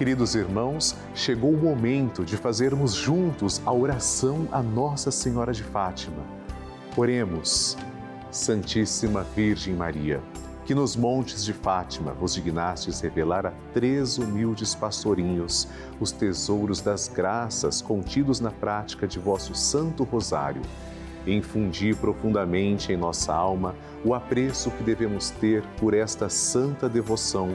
Queridos irmãos, chegou o momento de fazermos juntos a oração a Nossa Senhora de Fátima. Oremos, Santíssima Virgem Maria, que nos montes de Fátima vos dignastes revelar a três humildes pastorinhos os tesouros das graças contidos na prática de vosso Santo Rosário. Infundi profundamente em nossa alma o apreço que devemos ter por esta santa devoção,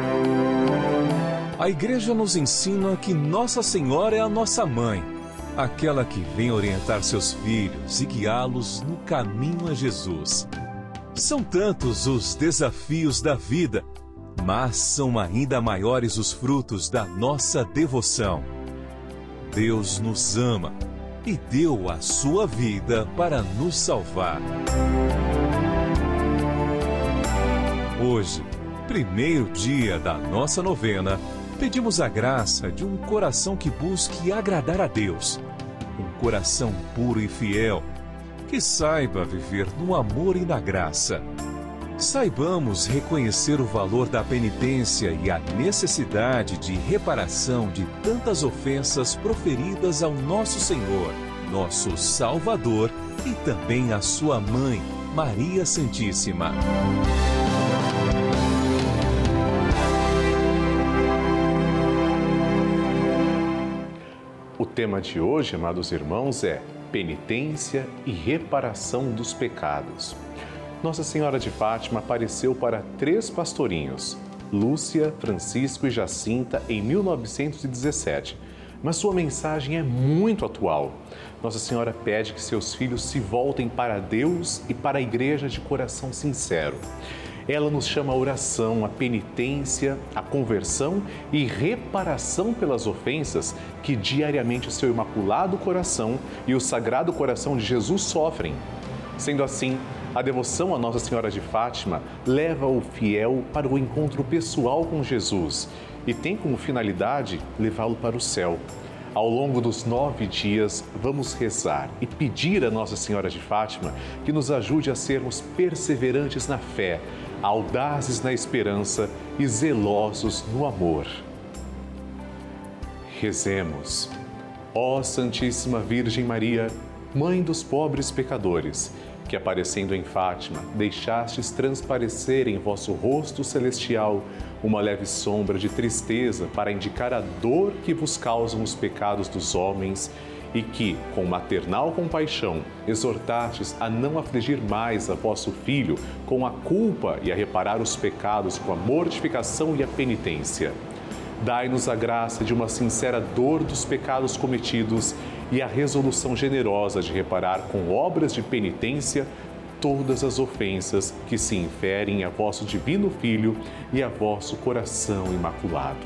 A Igreja nos ensina que Nossa Senhora é a nossa mãe, aquela que vem orientar seus filhos e guiá-los no caminho a Jesus. São tantos os desafios da vida mas são ainda maiores os frutos da nossa devoção. Deus nos ama e deu a sua vida para nos salvar. Hoje, primeiro dia da nossa novena, pedimos a graça de um coração que busque agradar a Deus, um coração puro e fiel, que saiba viver no amor e na graça Saibamos reconhecer o valor da penitência e a necessidade de reparação de tantas ofensas proferidas ao nosso Senhor, nosso Salvador e também à sua mãe, Maria Santíssima. O tema de hoje, amados irmãos, é penitência e reparação dos pecados. Nossa Senhora de Fátima apareceu para três pastorinhos, Lúcia, Francisco e Jacinta, em 1917. Mas sua mensagem é muito atual. Nossa Senhora pede que seus filhos se voltem para Deus e para a igreja de coração sincero. Ela nos chama a oração, a penitência, a conversão e reparação pelas ofensas que diariamente o seu imaculado coração e o sagrado coração de Jesus sofrem. Sendo assim, a devoção a Nossa Senhora de Fátima leva o fiel para o encontro pessoal com Jesus e tem como finalidade levá-lo para o céu. Ao longo dos nove dias, vamos rezar e pedir a Nossa Senhora de Fátima que nos ajude a sermos perseverantes na fé, audazes na esperança e zelosos no amor. Rezemos. Ó Santíssima Virgem Maria, Mãe dos pobres pecadores, que aparecendo em Fátima, deixastes transparecer em vosso rosto celestial uma leve sombra de tristeza para indicar a dor que vos causam os pecados dos homens e que, com maternal compaixão, exortastes a não afligir mais a vosso filho com a culpa e a reparar os pecados com a mortificação e a penitência. Dai-nos a graça de uma sincera dor dos pecados cometidos e a resolução generosa de reparar com obras de penitência todas as ofensas que se inferem a vosso divino Filho e a vosso coração imaculado.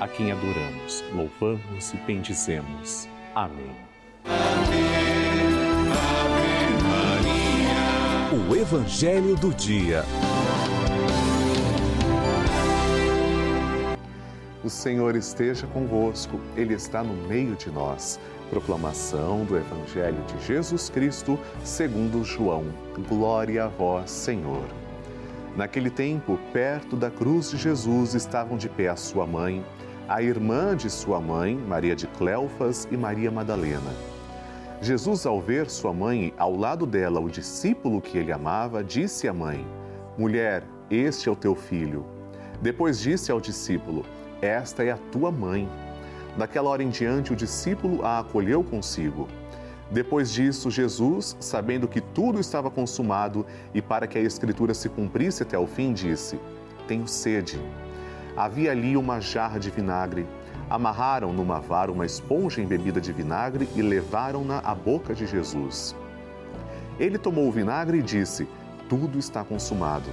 a quem adoramos, louvamos e bendizemos. Amém. Ave, Ave Maria. O Evangelho do Dia. O Senhor esteja convosco, Ele está no meio de nós. Proclamação do Evangelho de Jesus Cristo, segundo João. Glória a vós, Senhor. Naquele tempo, perto da cruz de Jesus, estavam de pé a sua mãe, a irmã de sua mãe, Maria de Cleofas e Maria Madalena. Jesus, ao ver sua mãe ao lado dela, o discípulo que ele amava, disse à mãe: Mulher, este é o teu filho. Depois disse ao discípulo: esta é a tua mãe. Daquela hora em diante, o discípulo a acolheu consigo. Depois disso, Jesus, sabendo que tudo estava consumado e para que a Escritura se cumprisse até o fim, disse: Tenho sede. Havia ali uma jarra de vinagre. Amarraram numa vara uma esponja embebida de vinagre e levaram-na à boca de Jesus. Ele tomou o vinagre e disse: Tudo está consumado.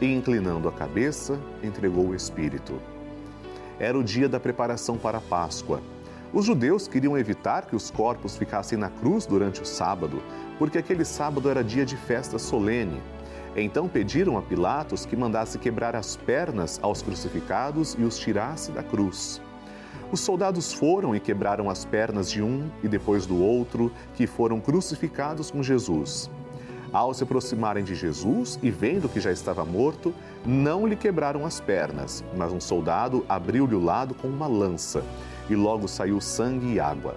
E, inclinando a cabeça, entregou o Espírito era o dia da preparação para a Páscoa. Os judeus queriam evitar que os corpos ficassem na cruz durante o sábado, porque aquele sábado era dia de festa solene. Então pediram a Pilatos que mandasse quebrar as pernas aos crucificados e os tirasse da cruz. Os soldados foram e quebraram as pernas de um e depois do outro, que foram crucificados com Jesus. Ao se aproximarem de Jesus e vendo que já estava morto, não lhe quebraram as pernas, mas um soldado abriu-lhe o lado com uma lança, e logo saiu sangue e água.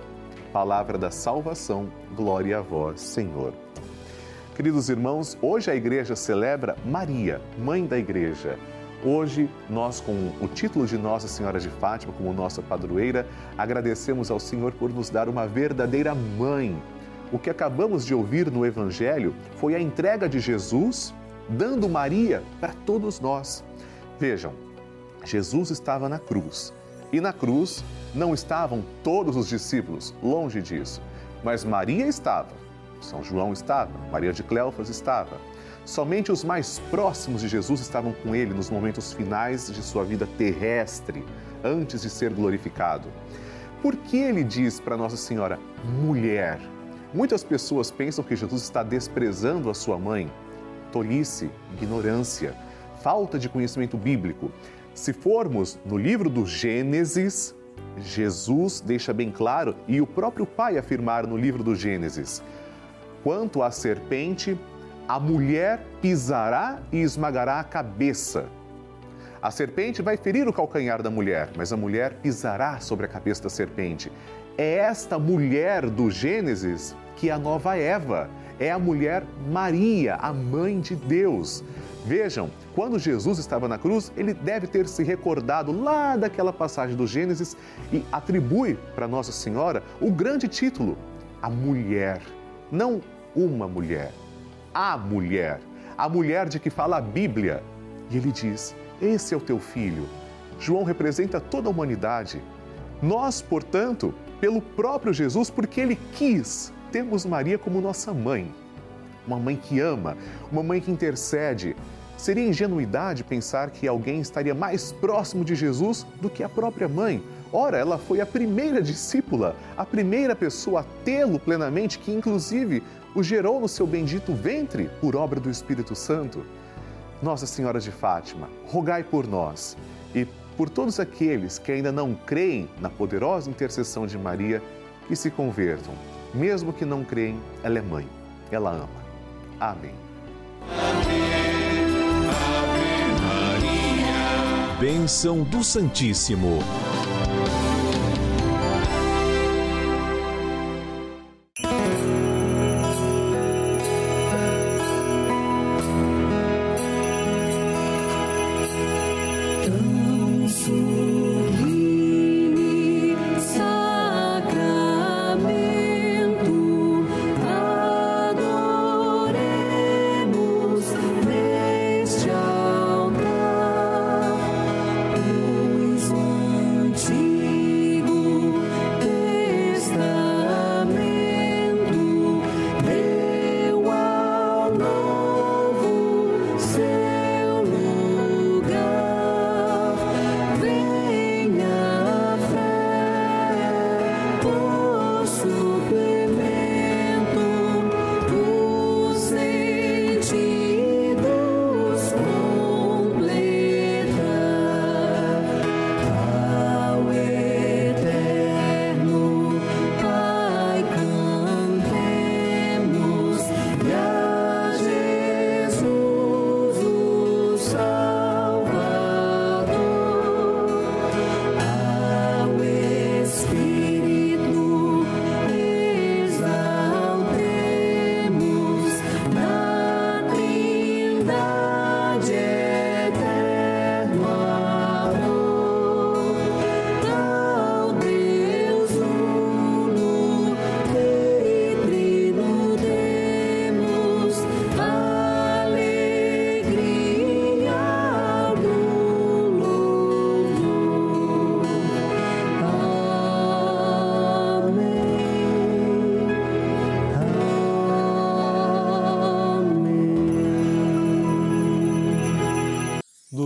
Palavra da salvação, glória a vós, Senhor. Queridos irmãos, hoje a igreja celebra Maria, mãe da igreja. Hoje, nós, com o título de Nossa Senhora de Fátima como nossa padroeira, agradecemos ao Senhor por nos dar uma verdadeira mãe o que acabamos de ouvir no Evangelho foi a entrega de Jesus dando Maria para todos nós. Vejam, Jesus estava na cruz e na cruz não estavam todos os discípulos, longe disso, mas Maria estava, São João estava, Maria de Cleofas estava. Somente os mais próximos de Jesus estavam com ele nos momentos finais de sua vida terrestre, antes de ser glorificado. Por que ele diz para Nossa Senhora, mulher? Muitas pessoas pensam que Jesus está desprezando a sua mãe. Tolice, ignorância, falta de conhecimento bíblico. Se formos no livro do Gênesis, Jesus deixa bem claro e o próprio Pai afirmar no livro do Gênesis: quanto à serpente, a mulher pisará e esmagará a cabeça. A serpente vai ferir o calcanhar da mulher, mas a mulher pisará sobre a cabeça da serpente. É esta mulher do Gênesis que é a nova Eva, é a mulher Maria, a mãe de Deus. Vejam, quando Jesus estava na cruz, ele deve ter se recordado lá daquela passagem do Gênesis e atribui para Nossa Senhora o grande título, a mulher. Não uma mulher, a mulher, a mulher de que fala a Bíblia. E ele diz: Esse é o teu filho. João representa toda a humanidade. Nós, portanto, pelo próprio Jesus, porque ele quis temos Maria como nossa mãe. Uma mãe que ama, uma mãe que intercede. Seria ingenuidade pensar que alguém estaria mais próximo de Jesus do que a própria mãe. Ora, ela foi a primeira discípula, a primeira pessoa a tê-lo plenamente, que inclusive o gerou no seu bendito ventre por obra do Espírito Santo. Nossa Senhora de Fátima, rogai por nós e por todos aqueles que ainda não creem na poderosa intercessão de Maria, que se convertam mesmo que não creem, ela é mãe, ela ama. Amém. Ave, Ave Maria. Bênção do Santíssimo.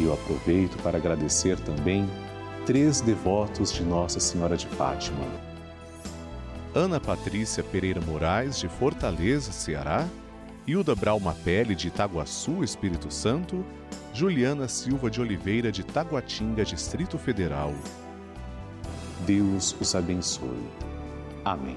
E eu aproveito para agradecer também três devotos de Nossa Senhora de Fátima. Ana Patrícia Pereira Moraes, de Fortaleza, Ceará, Hilda Braumapelli, de Itaguaçu, Espírito Santo, Juliana Silva de Oliveira, de Taguatinga, Distrito Federal. Deus os abençoe. Amém.